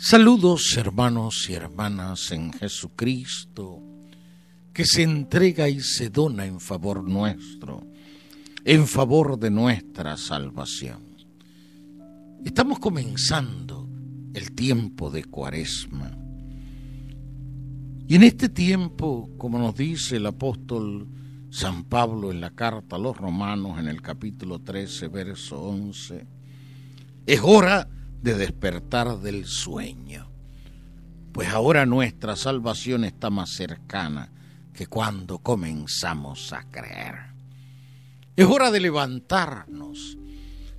Saludos hermanos y hermanas en Jesucristo, que se entrega y se dona en favor nuestro, en favor de nuestra salvación. Estamos comenzando el tiempo de Cuaresma. Y en este tiempo, como nos dice el apóstol San Pablo en la carta a los romanos en el capítulo 13, verso 11, es hora de despertar del sueño, pues ahora nuestra salvación está más cercana que cuando comenzamos a creer. Es hora de levantarnos,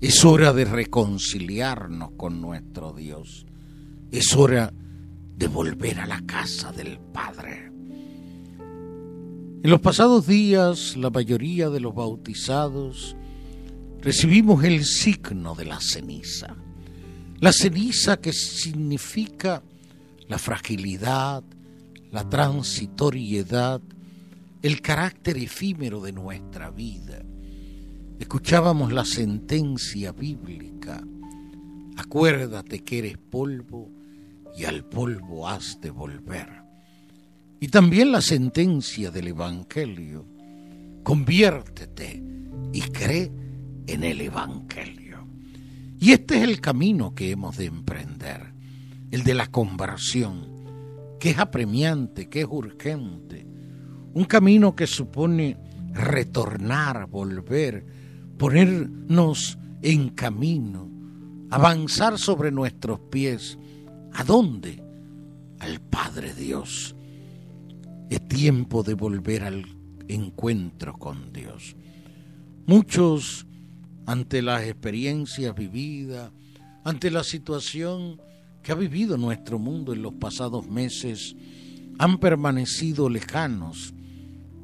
es hora de reconciliarnos con nuestro Dios, es hora de volver a la casa del Padre. En los pasados días, la mayoría de los bautizados recibimos el signo de la ceniza. La ceniza que significa la fragilidad, la transitoriedad, el carácter efímero de nuestra vida. Escuchábamos la sentencia bíblica. Acuérdate que eres polvo y al polvo has de volver. Y también la sentencia del Evangelio. Conviértete y cree en el Evangelio. Y este es el camino que hemos de emprender, el de la conversión, que es apremiante, que es urgente, un camino que supone retornar, volver, ponernos en camino, avanzar sobre nuestros pies. ¿A dónde? Al Padre Dios. Es tiempo de volver al encuentro con Dios. Muchos ante las experiencias vividas, ante la situación que ha vivido nuestro mundo en los pasados meses, han permanecido lejanos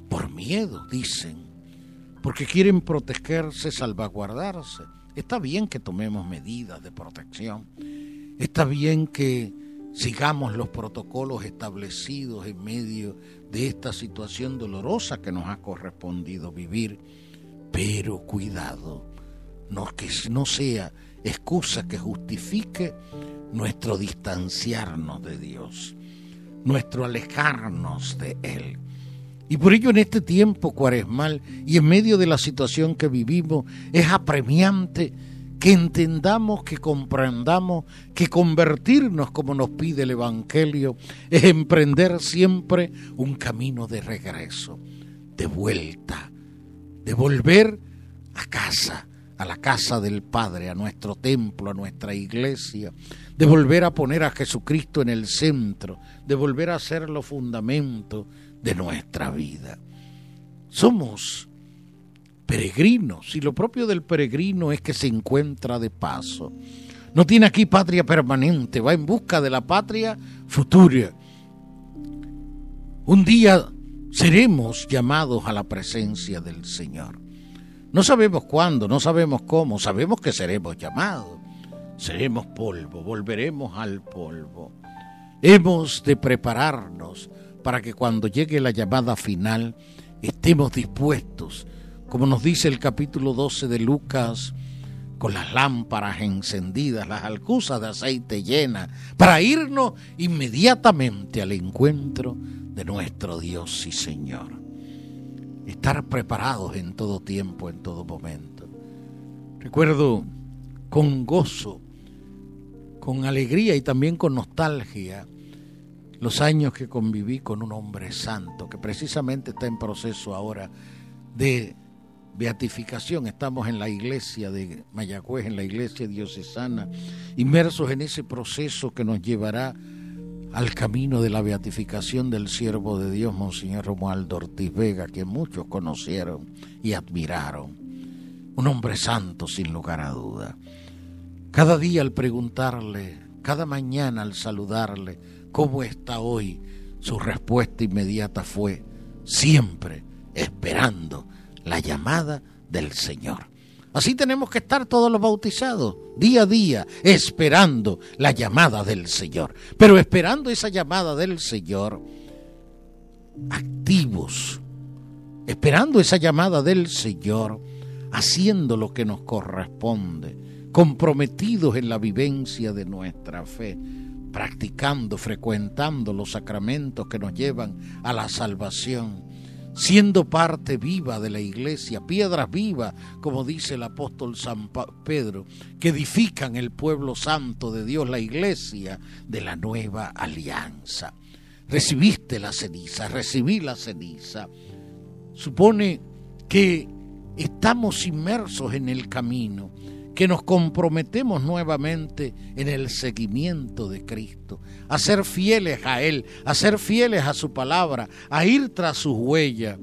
por miedo, dicen, porque quieren protegerse, salvaguardarse. Está bien que tomemos medidas de protección, está bien que sigamos los protocolos establecidos en medio de esta situación dolorosa que nos ha correspondido vivir, pero cuidado, no, que no sea excusa que justifique nuestro distanciarnos de Dios, nuestro alejarnos de Él. Y por ello en este tiempo cuaresmal y en medio de la situación que vivimos es apremiante que entendamos, que comprendamos que convertirnos como nos pide el Evangelio es emprender siempre un camino de regreso, de vuelta, de volver a casa, a la casa del Padre, a nuestro templo, a nuestra iglesia, de volver a poner a Jesucristo en el centro, de volver a ser los fundamentos de nuestra vida. Somos peregrinos y lo propio del peregrino es que se encuentra de paso. No tiene aquí patria permanente, va en busca de la patria futura. Un día seremos llamados a la presencia del Señor. No sabemos cuándo, no sabemos cómo, sabemos que seremos llamados. Seremos polvo, volveremos al polvo. Hemos de prepararnos para que cuando llegue la llamada final estemos dispuestos, como nos dice el capítulo 12 de Lucas, con las lámparas encendidas, las alcusas de aceite llenas, para irnos inmediatamente al encuentro de nuestro Dios y Señor estar preparados en todo tiempo, en todo momento. Recuerdo con gozo, con alegría y también con nostalgia los años que conviví con un hombre santo que precisamente está en proceso ahora de beatificación. Estamos en la iglesia de Mayagüez, en la iglesia diocesana, inmersos en ese proceso que nos llevará al camino de la beatificación del siervo de Dios, Monseñor Romualdo Ortiz Vega, que muchos conocieron y admiraron. Un hombre santo, sin lugar a duda. Cada día al preguntarle, cada mañana al saludarle, ¿cómo está hoy? Su respuesta inmediata fue, siempre esperando la llamada del Señor. Así tenemos que estar todos los bautizados, día a día, esperando la llamada del Señor. Pero esperando esa llamada del Señor, activos, esperando esa llamada del Señor, haciendo lo que nos corresponde, comprometidos en la vivencia de nuestra fe, practicando, frecuentando los sacramentos que nos llevan a la salvación, siendo parte viva de la iglesia, piedras vivas, como dice el apóstol San Pedro, que edifican el pueblo santo de Dios, la iglesia de la nueva alianza. Recibiste la ceniza, recibí la ceniza. Supone que estamos inmersos en el camino, que nos comprometemos nuevamente en el seguimiento de Cristo, a ser fieles a Él, a ser fieles a su palabra, a ir tras sus huellas,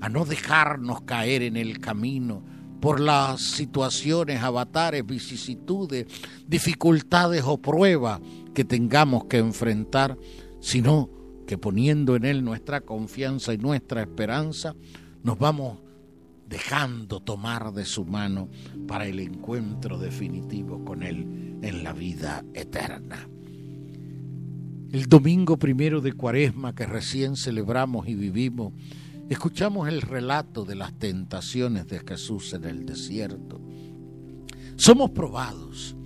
a no dejarnos caer en el camino por las situaciones, avatares, vicisitudes, dificultades o pruebas que tengamos que enfrentar, sino que poniendo en Él nuestra confianza y nuestra esperanza, nos vamos dejando tomar de su mano para el encuentro definitivo con Él en la vida eterna. El domingo primero de Cuaresma que recién celebramos y vivimos, escuchamos el relato de las tentaciones de Jesús en el desierto. Somos probados.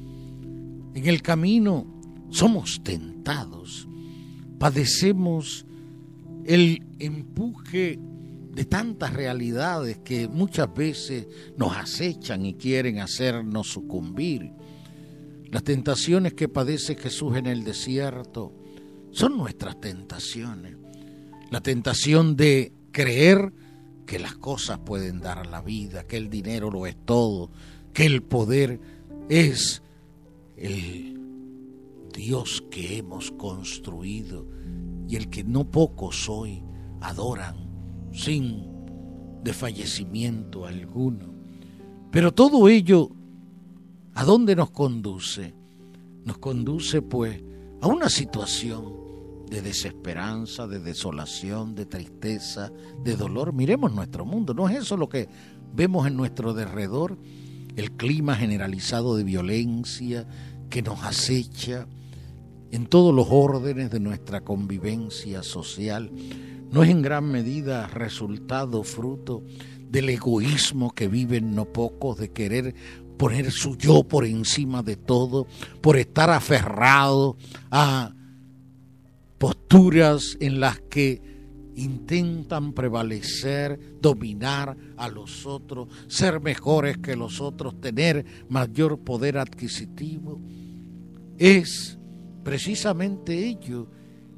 En el camino somos tentados. Padecemos el empuje de tantas realidades que muchas veces nos acechan y quieren hacernos sucumbir. Las tentaciones que padece Jesús en el desierto son nuestras tentaciones. La tentación de creer que las cosas pueden dar la vida, que el dinero lo es todo, que el poder es el Dios que hemos construido y el que no pocos hoy adoran sin desfallecimiento alguno. Pero todo ello, ¿a dónde nos conduce? Nos conduce pues a una situación de desesperanza, de desolación, de tristeza, de dolor. Miremos nuestro mundo, ¿no es eso lo que vemos en nuestro derredor? El clima generalizado de violencia que nos acecha en todos los órdenes de nuestra convivencia social no es en gran medida resultado, fruto del egoísmo que viven no pocos, de querer poner su yo por encima de todo, por estar aferrado a posturas en las que intentan prevalecer, dominar a los otros, ser mejores que los otros, tener mayor poder adquisitivo. Es precisamente ello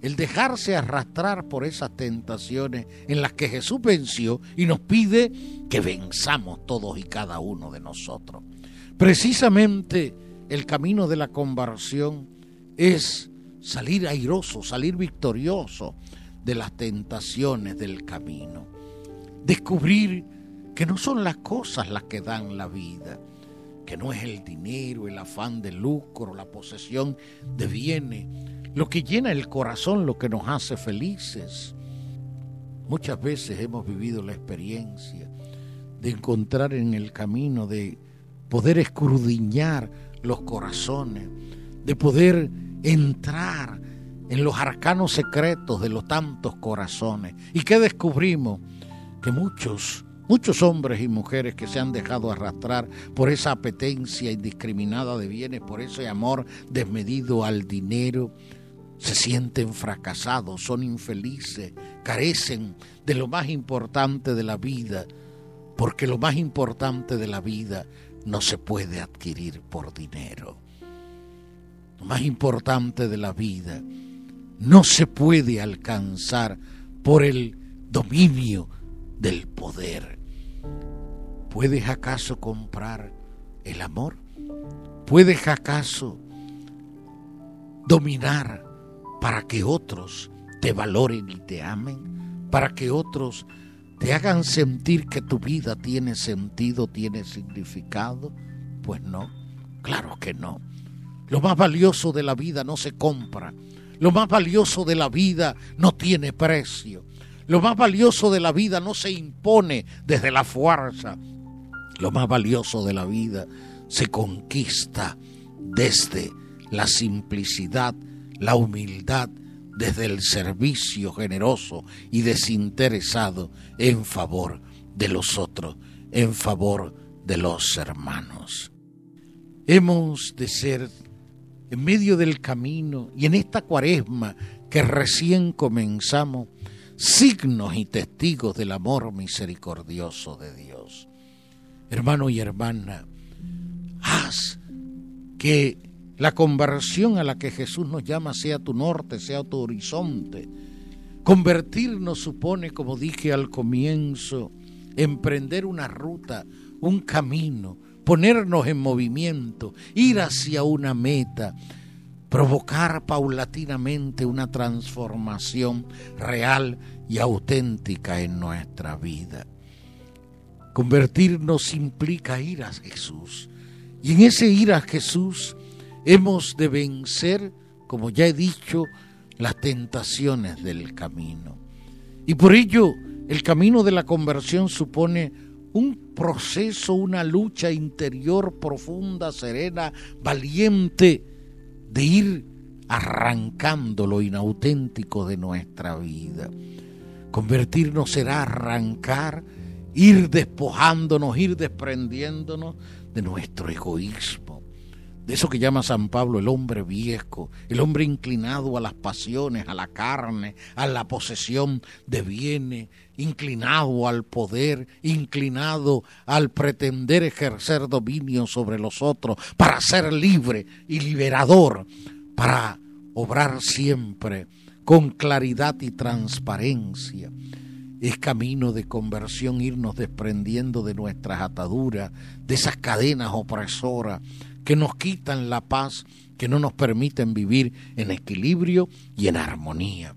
el dejarse arrastrar por esas tentaciones en las que Jesús venció y nos pide que venzamos todos y cada uno de nosotros. Precisamente el camino de la conversión es salir airoso, salir victorioso de las tentaciones del camino. Descubrir que no son las cosas las que dan la vida, que no es el dinero, el afán de lucro, la posesión de bienes, lo que llena el corazón, lo que nos hace felices. Muchas veces hemos vivido la experiencia de encontrar en el camino, de poder escrudiñar los corazones, de poder entrar en los arcanos secretos de los tantos corazones. ¿Y que descubrimos? Que muchos, muchos hombres y mujeres que se han dejado arrastrar por esa apetencia indiscriminada de bienes, por ese amor desmedido al dinero, se sienten fracasados, son infelices, carecen de lo más importante de la vida, porque lo más importante de la vida no se puede adquirir por dinero. Lo más importante de la vida no se puede alcanzar por el dominio del poder. ¿Puedes acaso comprar el amor? ¿Puedes acaso dominar para que otros te valoren y te amen, para que otros te hagan sentir que tu vida tiene sentido, tiene significado? Pues no, claro que no. Lo más valioso de la vida no se compra. Lo más valioso de la vida no tiene precio. Lo más valioso de la vida no se impone desde la fuerza. Lo más valioso de la vida se conquista desde la simplicidad la humildad desde el servicio generoso y desinteresado en favor de los otros, en favor de los hermanos. Hemos de ser en medio del camino y en esta cuaresma que recién comenzamos, signos y testigos del amor misericordioso de Dios. Hermano y hermana, haz que la conversión a la que Jesús nos llama sea tu norte, sea tu horizonte. Convertirnos supone, como dije al comienzo, emprender una ruta, un camino, ponernos en movimiento, ir hacia una meta, provocar paulatinamente una transformación real y auténtica en nuestra vida. Convertirnos implica ir a Jesús. Y en ese ir a Jesús hemos de vencer, como ya he dicho, las tentaciones del camino. Y por ello el camino de la conversión supone un proceso, una lucha interior profunda, serena, valiente, de ir arrancando lo inauténtico de nuestra vida. Convertirnos será arrancar, ir despojándonos, ir desprendiéndonos de nuestro egoísmo, de eso que llama San Pablo el hombre viejo, el hombre inclinado a las pasiones, a la carne, a la posesión de bienes, inclinado al poder, inclinado al pretender ejercer dominio sobre los otros, para ser libre y liberador, para obrar siempre con claridad y transparencia. Es camino de conversión irnos desprendiendo de nuestras ataduras, de esas cadenas opresoras que nos quitan la paz, que no nos permiten vivir en equilibrio y en armonía.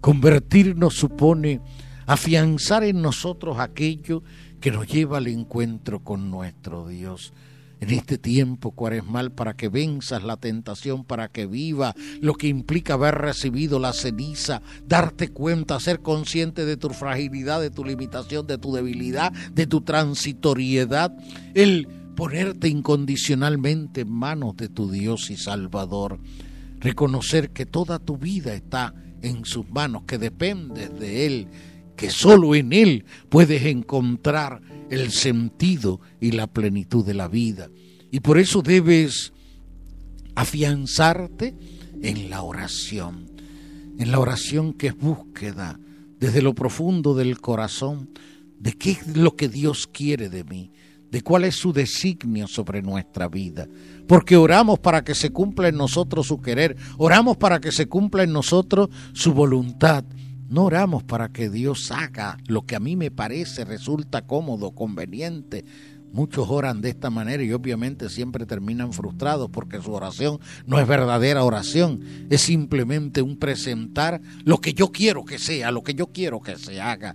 Convertirnos supone afianzar en nosotros aquello que nos lleva al encuentro con nuestro Dios. En este tiempo cuaresmal, para que venzas la tentación, para que viva lo que implica haber recibido la ceniza, darte cuenta, ser consciente de tu fragilidad, de tu limitación, de tu debilidad, de tu transitoriedad, el ponerte incondicionalmente en manos de tu Dios y Salvador, reconocer que toda tu vida está en sus manos, que dependes de Él, que solo en Él puedes encontrar el sentido y la plenitud de la vida. Y por eso debes afianzarte en la oración, en la oración que es búsqueda desde lo profundo del corazón de qué es lo que Dios quiere de mí, de cuál es su designio sobre nuestra vida. Porque oramos para que se cumpla en nosotros su querer, oramos para que se cumpla en nosotros su voluntad. No oramos para que Dios haga lo que a mí me parece, resulta cómodo, conveniente. Muchos oran de esta manera y obviamente siempre terminan frustrados porque su oración no es verdadera oración, es simplemente un presentar lo que yo quiero que sea, lo que yo quiero que se haga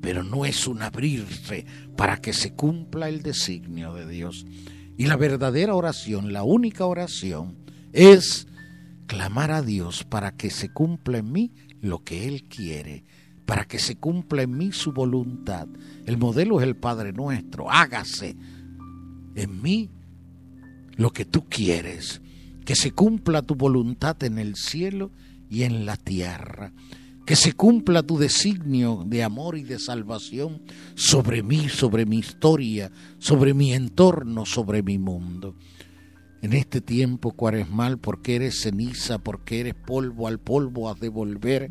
pero no es un abrirse para que se cumpla el designio de Dios. Y la verdadera oración, la única oración, es clamar a Dios para que se cumpla en mí lo que Él quiere, para que se cumpla en mí su voluntad. El modelo es el Padre nuestro, hágase en mí lo que tú quieres, que se cumpla tu voluntad en el cielo y en la tierra que se cumpla tu designio de amor y de salvación sobre mí, sobre mi historia, sobre mi entorno, sobre mi mundo. En este tiempo cuaresmal, porque eres ceniza, porque eres polvo, al polvo has de volver,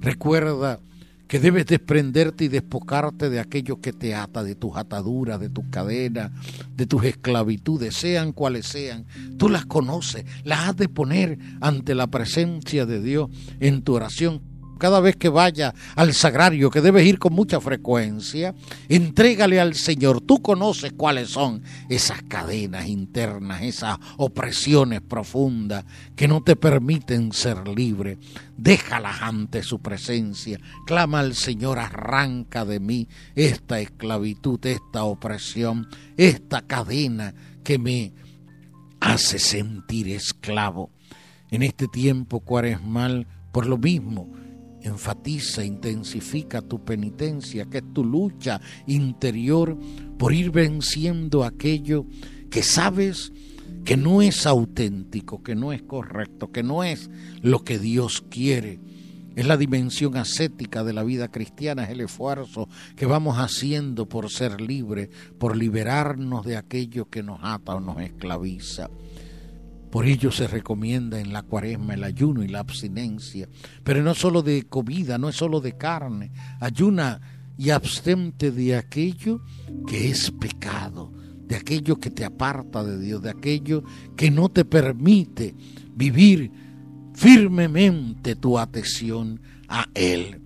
recuerda que debes desprenderte y despocarte de aquello que te ata, de tus ataduras, de tus cadenas, de tus esclavitudes, sean cuales sean. Tú las conoces, las has de poner ante la presencia de Dios en tu oración cada vez que vaya al sagrario, que debes ir con mucha frecuencia, entrégale al Señor. Tú conoces cuáles son esas cadenas internas, esas opresiones profundas que no te permiten ser libre. Déjalas ante su presencia. Clama al Señor, arranca de mí esta esclavitud, esta opresión, esta cadena que me hace sentir esclavo. En este tiempo cuaresmal, por lo mismo, enfatiza, intensifica tu penitencia, que es tu lucha interior por ir venciendo aquello que sabes que no es auténtico, que no es correcto, que no es lo que Dios quiere. Es la dimensión ascética de la vida cristiana, es el esfuerzo que vamos haciendo por ser libres, por liberarnos de aquello que nos ata o nos esclaviza. Por ello se recomienda en la cuaresma el ayuno y la abstinencia, pero no solo de comida, no es solo de carne, ayuna y abstente de aquello que es pecado, de aquello que te aparta de Dios, de aquello que no te permite vivir firmemente tu atención a Él.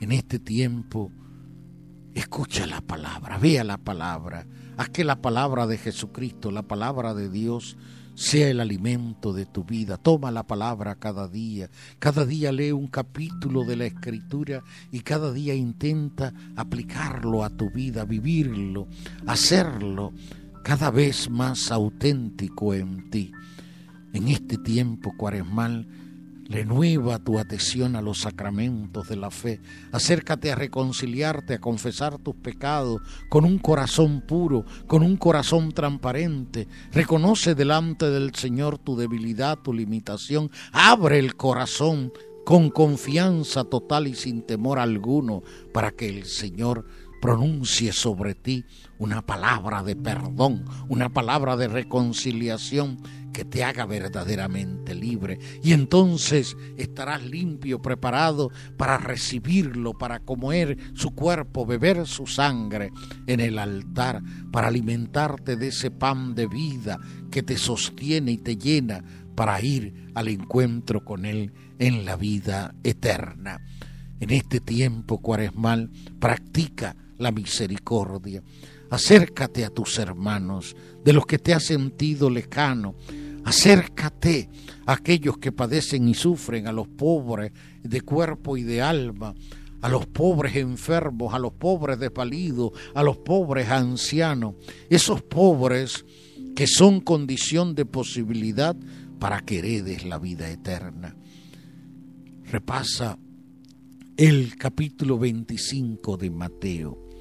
En este tiempo, escucha la palabra, vea la palabra, haz que la palabra de Jesucristo, la palabra de Dios, sea el alimento de tu vida. Toma la palabra cada día. Cada día lee un capítulo de la escritura y cada día intenta aplicarlo a tu vida, vivirlo, hacerlo cada vez más auténtico en ti. En este tiempo cuaresmal, Renueva tu atención a los sacramentos de la fe. Acércate a reconciliarte, a confesar tus pecados con un corazón puro, con un corazón transparente. Reconoce delante del Señor tu debilidad, tu limitación. Abre el corazón con confianza total y sin temor alguno para que el Señor pronuncie sobre ti una palabra de perdón, una palabra de reconciliación que te haga verdaderamente libre. Y entonces estarás limpio, preparado para recibirlo, para comer su cuerpo, beber su sangre en el altar, para alimentarte de ese pan de vida que te sostiene y te llena para ir al encuentro con Él en la vida eterna. En este tiempo cuaresmal, practica la misericordia. Acércate a tus hermanos, de los que te has sentido lejano. Acércate a aquellos que padecen y sufren, a los pobres de cuerpo y de alma, a los pobres enfermos, a los pobres desvalidos, a los pobres ancianos, esos pobres que son condición de posibilidad para que heredes la vida eterna. Repasa el capítulo 25 de Mateo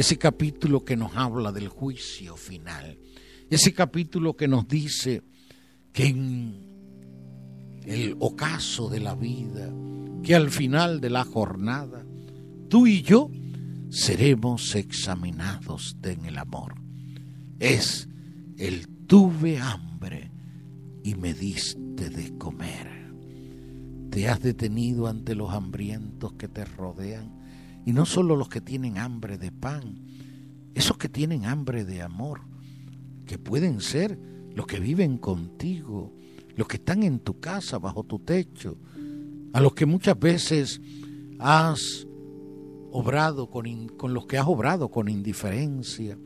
ese capítulo que nos habla del juicio final, ese capítulo que nos dice que en el ocaso de la vida, que al final de la jornada, tú y yo seremos examinados en el amor. Es el tuve hambre y me diste de comer. Te has detenido ante los hambrientos que te rodean y no solo los que tienen hambre de pan, esos que tienen hambre de amor, que pueden ser los que viven contigo, los que están en tu casa, bajo tu techo, a los que muchas veces has obrado con, con los que has obrado con indiferencia,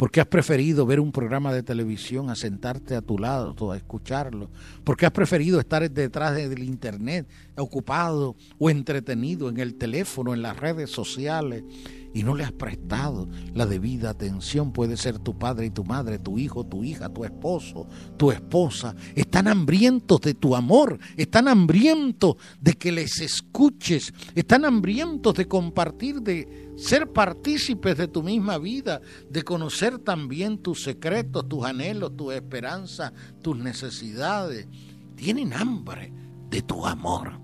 ¿Por qué has preferido ver un programa de televisión a sentarte a tu lado, a escucharlo? ¿Por qué has preferido estar detrás del internet, ocupado o entretenido en el teléfono, en las redes sociales? y no le has prestado la debida atención, puede ser tu padre y tu madre, tu hijo, tu hija, tu esposo, tu esposa, están hambrientos de tu amor, están hambrientos de que les escuches, están hambrientos de compartir, de ser partícipes de tu misma vida, de conocer también tus secretos, tus anhelos, tus esperanzas, tus necesidades. Tienen hambre de tu amor.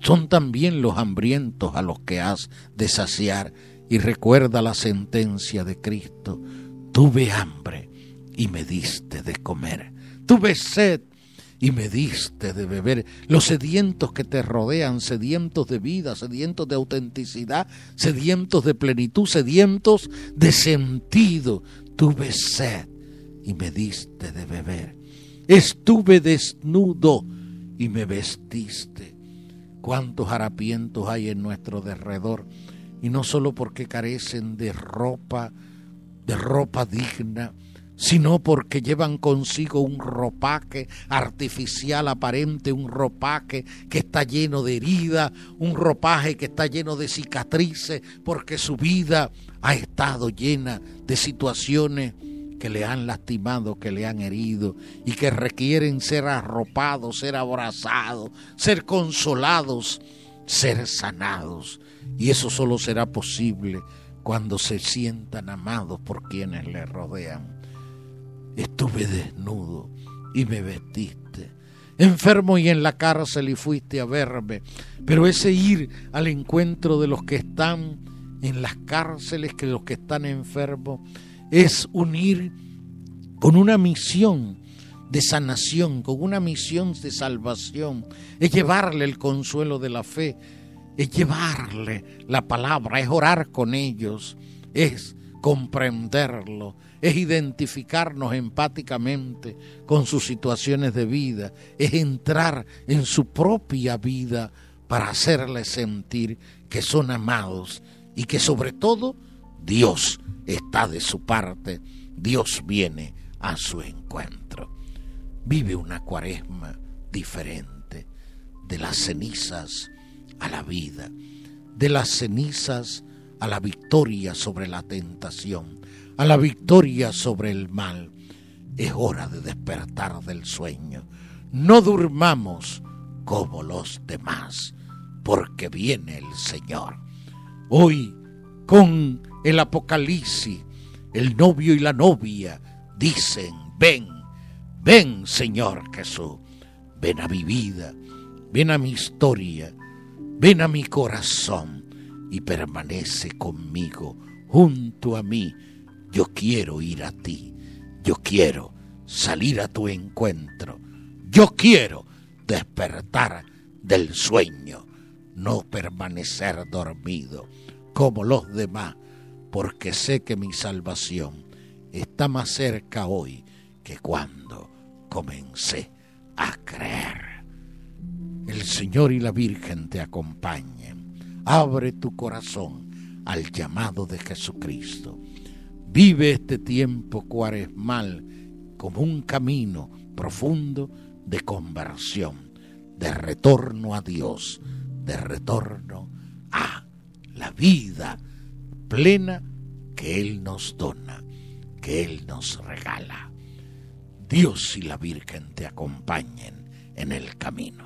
Son también los hambrientos a los que has de saciar y recuerda la sentencia de Cristo. Tuve hambre y me diste de comer. Tuve sed y me diste de beber. Los sedientos que te rodean, sedientos de vida, sedientos de autenticidad, sedientos de plenitud, sedientos de sentido. Tuve sed y me diste de beber. Estuve desnudo y me vestiste. Cuántos harapientos hay en nuestro derredor y no solo porque carecen de ropa, de ropa digna, sino porque llevan consigo un ropaje artificial aparente, un ropaje que está lleno de heridas, un ropaje que está lleno de cicatrices, porque su vida ha estado llena de situaciones que le han lastimado, que le han herido y que requieren ser arropados, ser abrazados, ser consolados, ser sanados. Y eso solo será posible cuando se sientan amados por quienes le rodean. Estuve desnudo y me vestiste, enfermo y en la cárcel y fuiste a verme. Pero ese ir al encuentro de los que están en las cárceles, que los que están enfermos, es unir con una misión de sanación, con una misión de salvación, es llevarle el consuelo de la fe, es llevarle la palabra, es orar con ellos, es comprenderlo, es identificarnos empáticamente con sus situaciones de vida, es entrar en su propia vida para hacerles sentir que son amados y que sobre todo Dios está de su parte, Dios viene a su encuentro. Vive una cuaresma diferente, de las cenizas a la vida, de las cenizas a la victoria sobre la tentación, a la victoria sobre el mal. Es hora de despertar del sueño. No durmamos como los demás, porque viene el Señor. Hoy, con el Apocalipsis, el novio y la novia dicen, ven, ven Señor Jesús, ven a mi vida, ven a mi historia, ven a mi corazón y permanece conmigo, junto a mí. Yo quiero ir a ti, yo quiero salir a tu encuentro, yo quiero despertar del sueño, no permanecer dormido como los demás, porque sé que mi salvación está más cerca hoy que cuando comencé a creer. El Señor y la Virgen te acompañen. Abre tu corazón al llamado de Jesucristo. Vive este tiempo cuaresmal como un camino profundo de conversión, de retorno a Dios, de retorno a la vida plena que Él nos dona, que Él nos regala. Dios y la Virgen te acompañen en el camino.